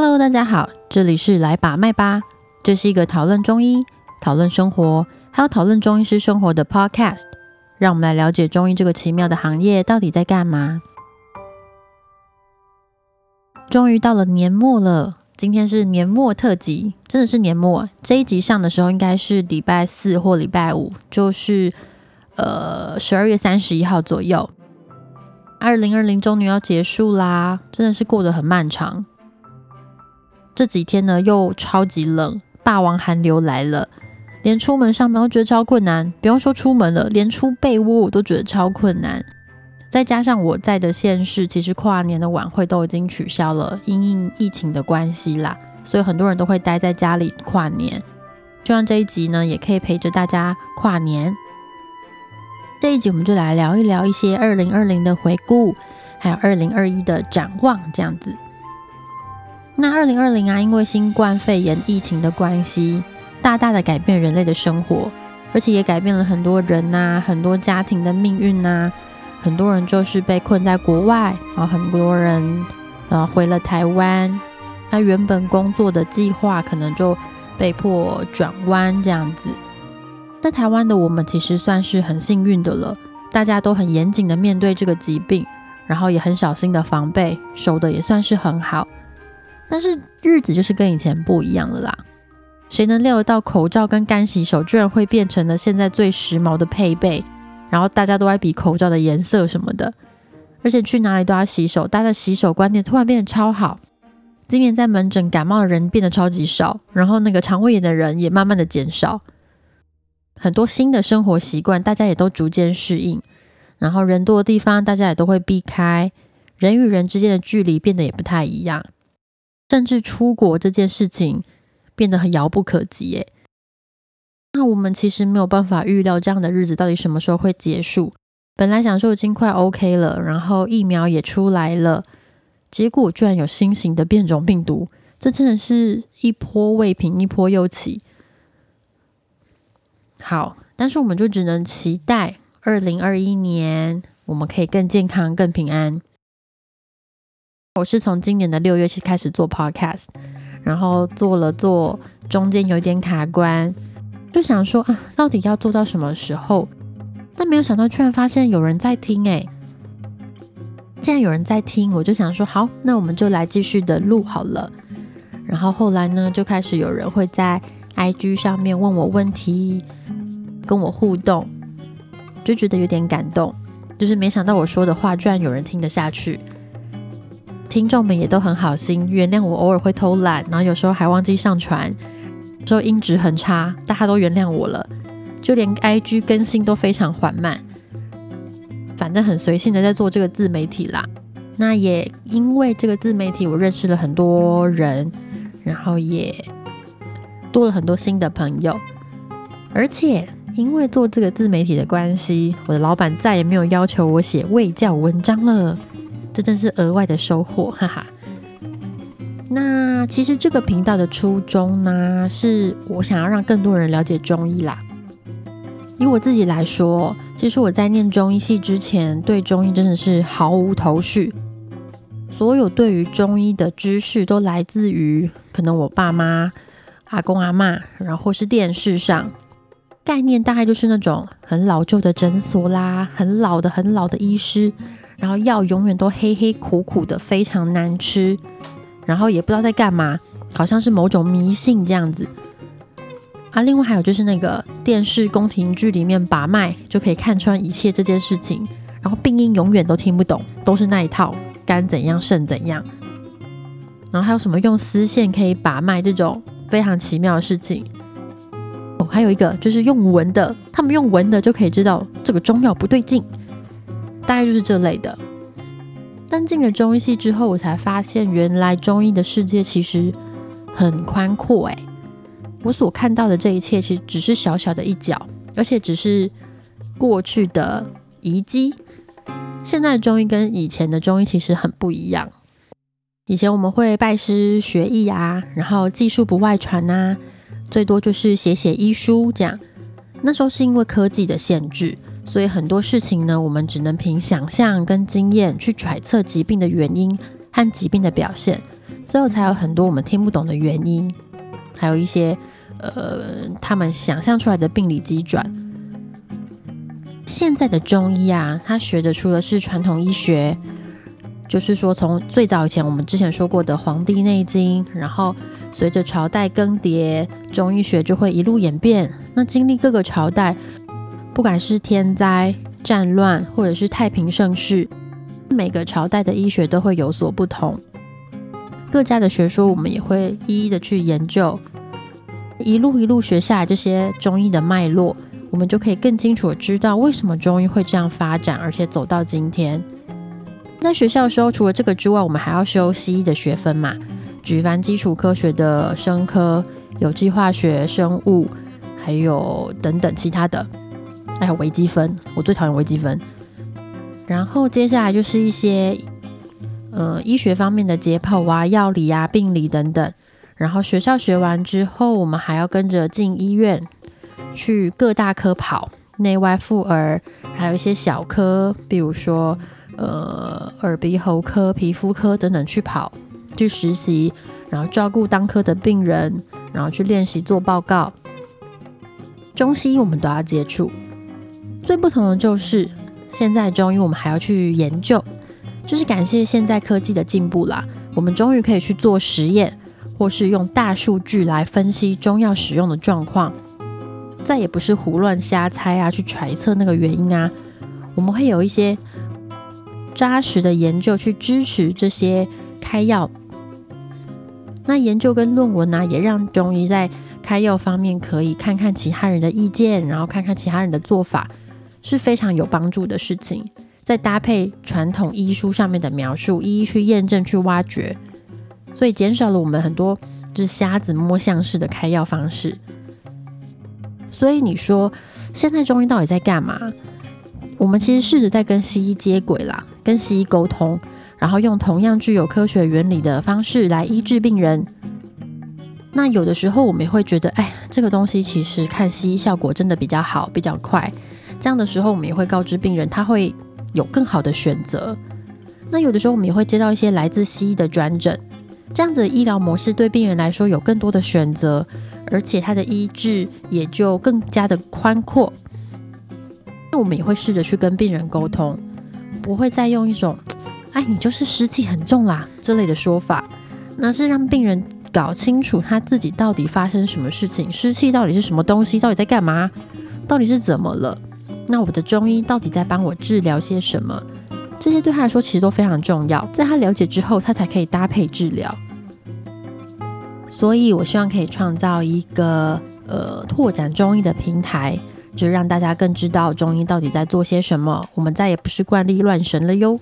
Hello，大家好，这里是来把脉吧，这是一个讨论中医、讨论生活，还有讨论中医师生活的 Podcast。让我们来了解中医这个奇妙的行业到底在干嘛。终于到了年末了，今天是年末特辑，真的是年末。这一集上的时候应该是礼拜四或礼拜五，就是呃十二月三十一号左右。二零二零终于要结束啦，真的是过得很漫长。这几天呢又超级冷，霸王寒流来了，连出门上班都觉得超困难。不用说出门了，连出被窝我都觉得超困难。再加上我在的县市，其实跨年的晚会都已经取消了，因应疫情的关系啦，所以很多人都会待在家里跨年。希望这一集呢，也可以陪着大家跨年。这一集我们就来聊一聊一些二零二零的回顾，还有二零二一的展望，这样子。那二零二零啊，因为新冠肺炎疫情的关系，大大的改变人类的生活，而且也改变了很多人呐，很多家庭的命运呐。很多人就是被困在国外，然后很多人呃回了台湾，那原本工作的计划可能就被迫转弯这样子。在台湾的我们其实算是很幸运的了，大家都很严谨的面对这个疾病，然后也很小心的防备，守的也算是很好。但是日子就是跟以前不一样了啦，谁能料得到口罩跟干洗手居然会变成了现在最时髦的配备？然后大家都在比口罩的颜色什么的，而且去哪里都要洗手，大家的洗手观念突然变得超好。今年在门诊感冒的人变得超级少，然后那个肠胃炎的人也慢慢的减少。很多新的生活习惯，大家也都逐渐适应。然后人多的地方，大家也都会避开。人与人之间的距离变得也不太一样，甚至出国这件事情变得很遥不可及。诶，那我们其实没有办法预料这样的日子到底什么时候会结束。本来想说已经快 OK 了，然后疫苗也出来了，结果居然有新型的变种病毒，这真的是一波未平一波又起。好，但是我们就只能期待二零二一年我们可以更健康、更平安。我是从今年的六月起开始做 Podcast，然后做了做，中间有一点卡关。就想说啊，到底要做到什么时候？但没有想到，居然发现有人在听哎！既然有人在听，我就想说好，那我们就来继续的录好了。然后后来呢，就开始有人会在 IG 上面问我问题，跟我互动，就觉得有点感动。就是没想到我说的话，居然有人听得下去。听众们也都很好心，原谅我偶尔会偷懒，然后有时候还忘记上传。时候音质很差，大家都原谅我了。就连 IG 更新都非常缓慢，反正很随性的在做这个自媒体啦。那也因为这个自媒体，我认识了很多人，然后也多了很多新的朋友。而且因为做这个自媒体的关系，我的老板再也没有要求我写卫教文章了，这真是额外的收获，哈哈。那其实这个频道的初衷呢，是我想要让更多人了解中医啦。以我自己来说，其实我在念中医系之前，对中医真的是毫无头绪。所有对于中医的知识，都来自于可能我爸妈、阿公阿妈，然后是电视上概念，大概就是那种很老旧的诊所啦，很老的、很老的医师，然后药永远都黑黑苦苦的，非常难吃。然后也不知道在干嘛，好像是某种迷信这样子啊。另外还有就是那个电视宫廷剧里面把脉就可以看穿一切这件事情，然后病因永远都听不懂，都是那一套肝怎样肾怎样。然后还有什么用丝线可以把脉这种非常奇妙的事情。哦，还有一个就是用闻的，他们用闻的就可以知道这个中药不对劲，大概就是这类的。但进了中医系之后，我才发现原来中医的世界其实很宽阔。诶，我所看到的这一切其实只是小小的一角，而且只是过去的遗迹。现在的中医跟以前的中医其实很不一样。以前我们会拜师学艺啊，然后技术不外传呐，最多就是写写医书这样。那时候是因为科技的限制。所以很多事情呢，我们只能凭想象跟经验去揣测疾病的原因和疾病的表现，之后才有很多我们听不懂的原因，还有一些呃他们想象出来的病理机转。现在的中医啊，他学的除了是传统医学，就是说从最早以前我们之前说过的《黄帝内经》，然后随着朝代更迭，中医学就会一路演变。那经历各个朝代，不管是天灾、战乱，或者是太平盛世，每个朝代的医学都会有所不同。各家的学说，我们也会一一的去研究，一路一路学下来这些中医的脉络。我们就可以更清楚的知道为什么中医会这样发展，而且走到今天。在学校的时候，除了这个之外，我们还要修西医的学分嘛，举凡基础科学的生科、有机化学、生物，还有等等其他的，还有微积分，我最讨厌微积分。然后接下来就是一些呃医学方面的解剖啊、药理啊、病理等等。然后学校学完之后，我们还要跟着进医院。去各大科跑，内外妇儿，还有一些小科，比如说呃耳鼻喉科、皮肤科等等去跑，去实习，然后照顾当科的病人，然后去练习做报告。中西医我们都要接触，最不同的就是现在中医我们还要去研究，就是感谢现在科技的进步啦，我们终于可以去做实验，或是用大数据来分析中药使用的状况。再也不是胡乱瞎猜啊，去揣测那个原因啊。我们会有一些扎实的研究去支持这些开药。那研究跟论文呢，也让中医在开药方面可以看看其他人的意见，然后看看其他人的做法，是非常有帮助的事情。再搭配传统医书上面的描述，一一去验证、去挖掘，所以减少了我们很多就是瞎子摸象式的开药方式。所以你说现在中医到底在干嘛？我们其实试着在跟西医接轨啦，跟西医沟通，然后用同样具有科学原理的方式来医治病人。那有的时候我们也会觉得，哎，这个东西其实看西医效果真的比较好，比较快。这样的时候，我们也会告知病人，他会有更好的选择。那有的时候我们也会接到一些来自西医的转诊，这样子的医疗模式对病人来说有更多的选择。而且他的医治也就更加的宽阔。那我们也会试着去跟病人沟通，不会再用一种“哎，你就是湿气很重啦”这类的说法，那是让病人搞清楚他自己到底发生什么事情，湿气到底是什么东西，到底在干嘛，到底是怎么了？那我的中医到底在帮我治疗些什么？这些对他来说其实都非常重要，在他了解之后，他才可以搭配治疗。所以，我希望可以创造一个呃拓展中医的平台，就让大家更知道中医到底在做些什么。我们再也不是惯例乱神了哟。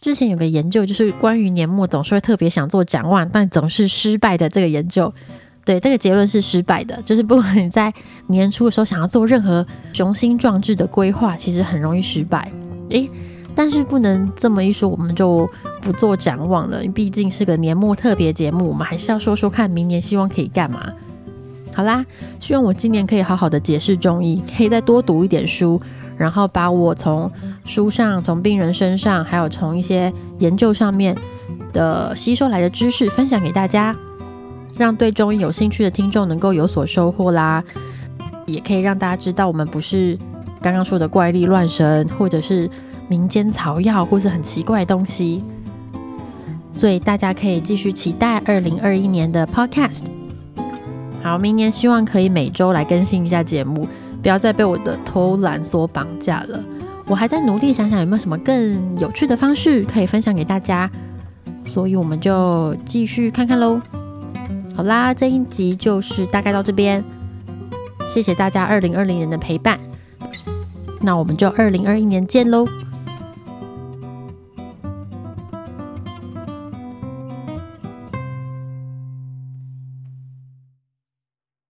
之前有个研究，就是关于年末总是会特别想做展望，但总是失败的这个研究。对，这个结论是失败的。就是不管你在年初的时候想要做任何雄心壮志的规划，其实很容易失败。诶，但是不能这么一说，我们就。不做展望了，毕竟是个年末特别节目，我们还是要说说看明年希望可以干嘛。好啦，希望我今年可以好好的解释中医，可以再多读一点书，然后把我从书上、从病人身上，还有从一些研究上面的吸收来的知识分享给大家，让对中医有兴趣的听众能够有所收获啦。也可以让大家知道，我们不是刚刚说的怪力乱神，或者是民间草药，或是很奇怪的东西。所以大家可以继续期待二零二一年的 Podcast。好，明年希望可以每周来更新一下节目，不要再被我的偷懒所绑架了。我还在努力想想有没有什么更有趣的方式可以分享给大家，所以我们就继续看看喽。好啦，这一集就是大概到这边，谢谢大家二零二零年的陪伴，那我们就二零二一年见喽。